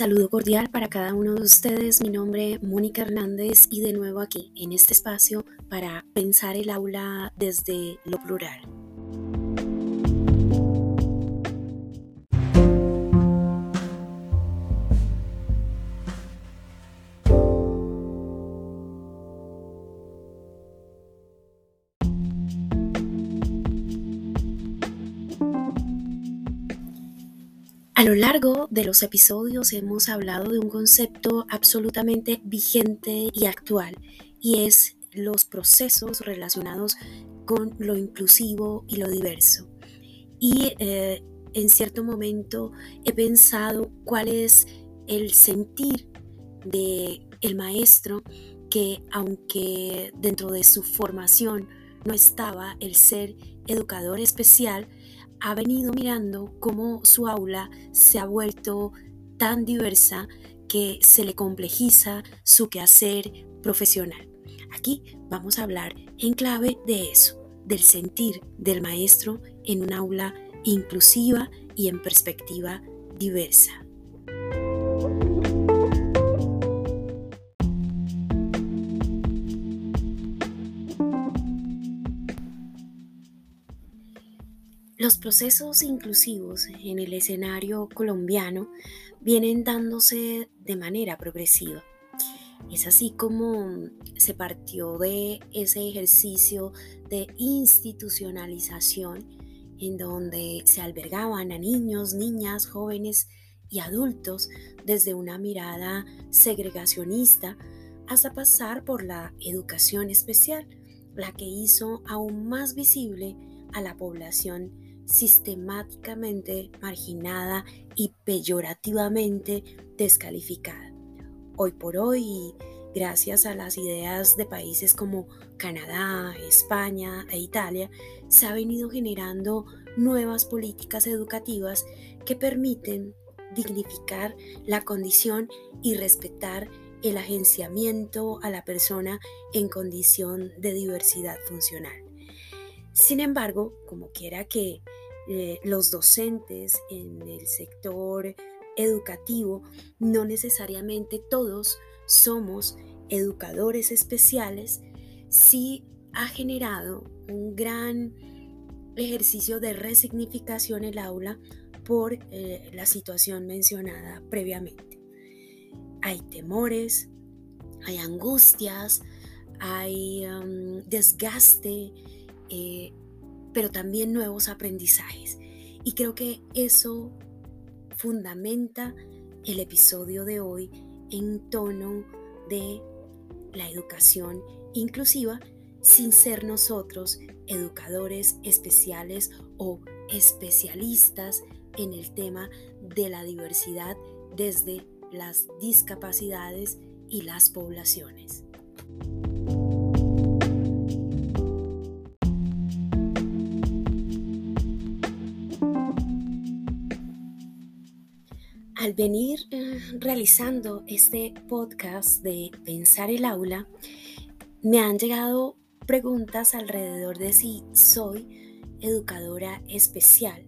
Saludo cordial para cada uno de ustedes. Mi nombre es Mónica Hernández y de nuevo aquí en este espacio para pensar el aula desde lo plural. A lo largo de los episodios hemos hablado de un concepto absolutamente vigente y actual y es los procesos relacionados con lo inclusivo y lo diverso. Y eh, en cierto momento he pensado cuál es el sentir de el maestro que aunque dentro de su formación no estaba el ser educador especial, ha venido mirando cómo su aula se ha vuelto tan diversa que se le complejiza su quehacer profesional. Aquí vamos a hablar en clave de eso, del sentir del maestro en un aula inclusiva y en perspectiva diversa. Los procesos inclusivos en el escenario colombiano vienen dándose de manera progresiva. Es así como se partió de ese ejercicio de institucionalización en donde se albergaban a niños, niñas, jóvenes y adultos desde una mirada segregacionista hasta pasar por la educación especial, la que hizo aún más visible a la población sistemáticamente marginada y peyorativamente descalificada. Hoy por hoy, gracias a las ideas de países como Canadá, España e Italia, se ha venido generando nuevas políticas educativas que permiten dignificar la condición y respetar el agenciamiento a la persona en condición de diversidad funcional. Sin embargo, como quiera que eh, los docentes en el sector educativo, no necesariamente todos somos educadores especiales, sí ha generado un gran ejercicio de resignificación el aula por eh, la situación mencionada previamente. Hay temores, hay angustias, hay desgaste, eh, pero también nuevos aprendizajes. Y creo que eso fundamenta el episodio de hoy en tono de la educación inclusiva sin ser nosotros educadores especiales o especialistas en el tema de la diversidad desde las discapacidades y las poblaciones. Venir eh, realizando este podcast de Pensar el aula, me han llegado preguntas alrededor de si soy educadora especial.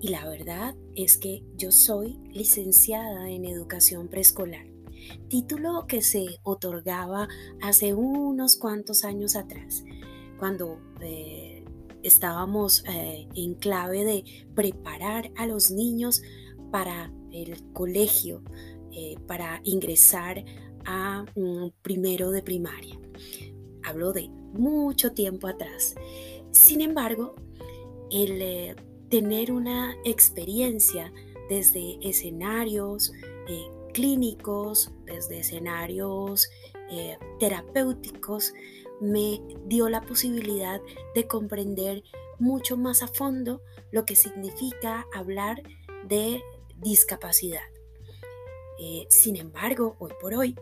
Y la verdad es que yo soy licenciada en educación preescolar, título que se otorgaba hace unos cuantos años atrás, cuando eh, estábamos eh, en clave de preparar a los niños para el colegio eh, para ingresar a un primero de primaria. Hablo de mucho tiempo atrás. Sin embargo, el eh, tener una experiencia desde escenarios eh, clínicos, desde escenarios terapéuticos, me dio la posibilidad de comprender mucho más a fondo lo que significa hablar de discapacidad. Eh, sin embargo, hoy por hoy,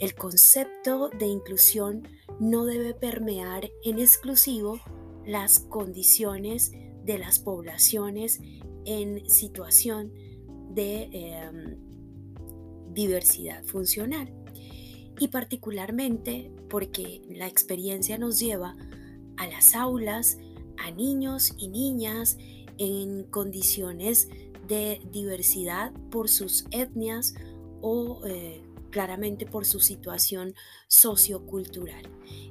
el concepto de inclusión no debe permear en exclusivo las condiciones de las poblaciones en situación de em, diversidad funcional. Y particularmente porque la experiencia nos lleva a las aulas, a niños y niñas en condiciones de diversidad por sus etnias o eh, claramente por su situación sociocultural.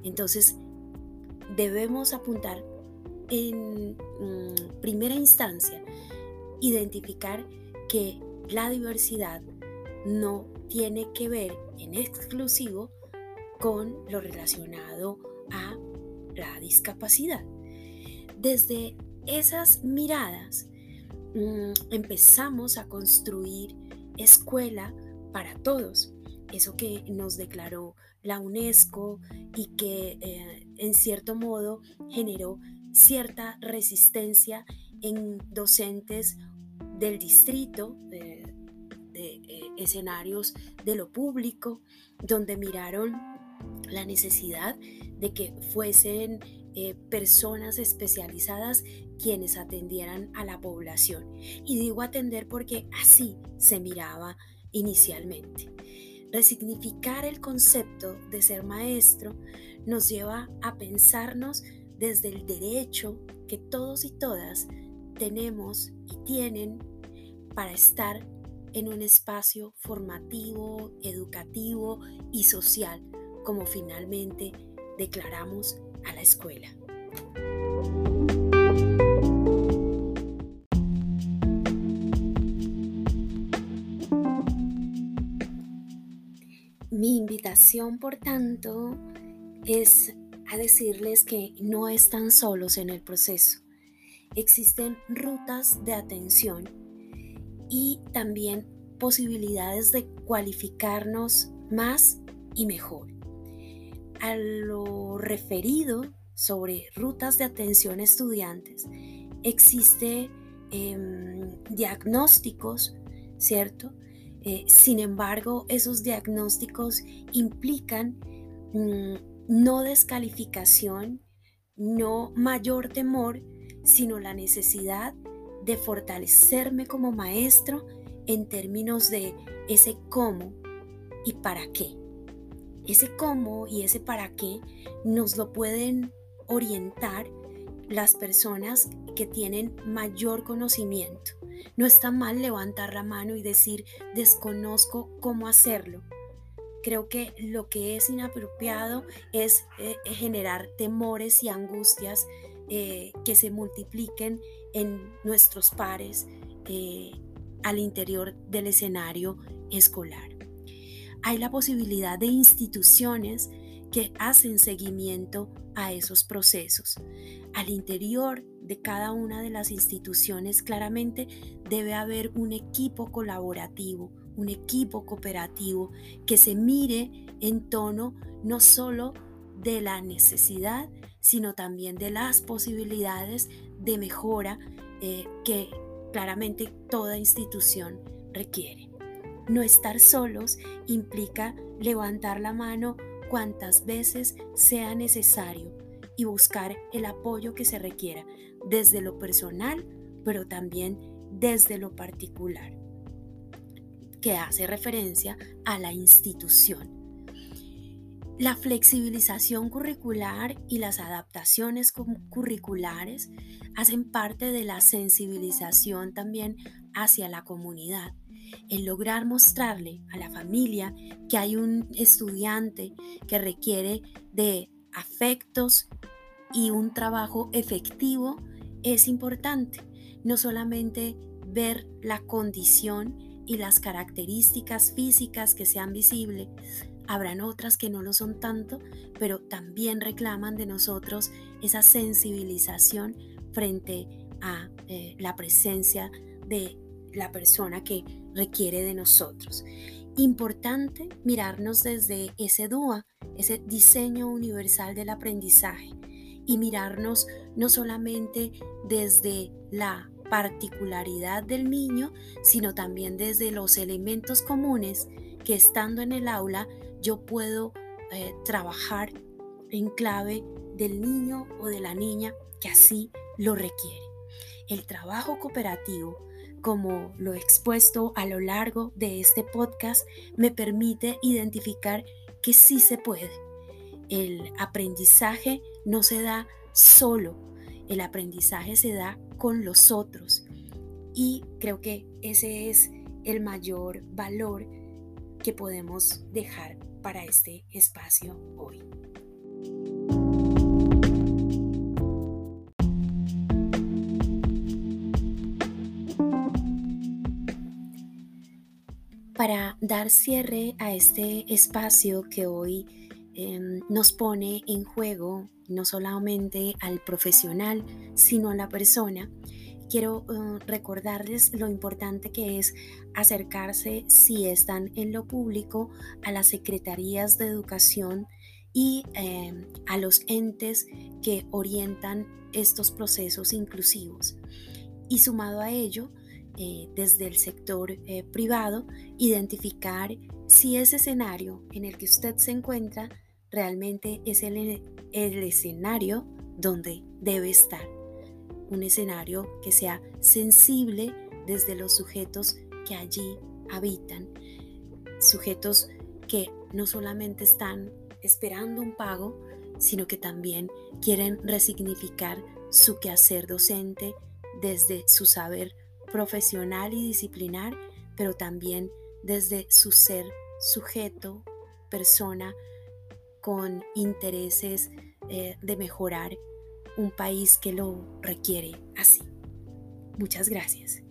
Entonces, debemos apuntar en mm, primera instancia, identificar que la diversidad no tiene que ver en exclusivo con lo relacionado a la discapacidad. Desde esas miradas empezamos a construir escuela para todos, eso que nos declaró la UNESCO y que eh, en cierto modo generó cierta resistencia en docentes del distrito, de, eh, escenarios de lo público, donde miraron la necesidad de que fuesen eh, personas especializadas quienes atendieran a la población. Y digo atender porque así se miraba inicialmente. Resignificar el concepto de ser maestro nos lleva a pensarnos desde el derecho que todos y todas tenemos y tienen para estar en un espacio formativo, educativo y social, como finalmente declaramos a la escuela. Mi invitación, por tanto, es a decirles que no están solos en el proceso. Existen rutas de atención y también posibilidades de cualificarnos más y mejor. A lo referido sobre rutas de atención estudiantes, existe em, diagnósticos, ¿cierto? Eh, sin embargo, esos diagnósticos implican mm, no descalificación, no mayor temor, sino la necesidad de fortalecerme como maestro en términos de ese cómo y para qué. Ese cómo y ese para qué nos lo pueden orientar las personas que tienen mayor conocimiento. No está mal levantar la mano y decir desconozco cómo hacerlo. Creo que lo que es inapropiado es eh, generar temores y angustias eh, que se multipliquen en nuestros pares eh, al interior del escenario escolar. Hay la posibilidad de instituciones que hacen seguimiento a esos procesos. Al interior de cada una de las instituciones claramente debe haber un equipo colaborativo, un equipo cooperativo que se mire en tono no solo de la necesidad, sino también de las posibilidades de mejora eh, que claramente toda institución requiere. No estar solos implica levantar la mano cuantas veces sea necesario y buscar el apoyo que se requiera desde lo personal, pero también desde lo particular, que hace referencia a la institución. La flexibilización curricular y las adaptaciones curriculares hacen parte de la sensibilización también hacia la comunidad. El lograr mostrarle a la familia que hay un estudiante que requiere de afectos y un trabajo efectivo es importante. No solamente ver la condición y las características físicas que sean visibles, Habrán otras que no lo son tanto, pero también reclaman de nosotros esa sensibilización frente a eh, la presencia de la persona que requiere de nosotros. Importante mirarnos desde ese DUA, ese diseño universal del aprendizaje, y mirarnos no solamente desde la particularidad del niño, sino también desde los elementos comunes que estando en el aula yo puedo eh, trabajar en clave del niño o de la niña que así lo requiere. El trabajo cooperativo, como lo expuesto a lo largo de este podcast, me permite identificar que sí se puede. El aprendizaje no se da solo, el aprendizaje se da con los otros. Y creo que ese es el mayor valor que podemos dejar para este espacio hoy. Para dar cierre a este espacio que hoy em, nos pone en juego no solamente al profesional, sino a la persona, quiero uh, recordarles lo importante que es acercarse, si están en lo público, a las secretarías de educación y em, a los entes que orientan estos procesos inclusivos. Y sumado a ello, eh, desde el sector eh, privado, identificar si ese escenario en el que usted se encuentra realmente es el, el escenario donde debe estar. Un escenario que sea sensible desde los sujetos que allí habitan, sujetos que no solamente están esperando un pago, sino que también quieren resignificar su quehacer docente desde su saber profesional y disciplinar, pero también desde su ser sujeto, persona con intereses eh, de mejorar un país que lo requiere así. Muchas gracias.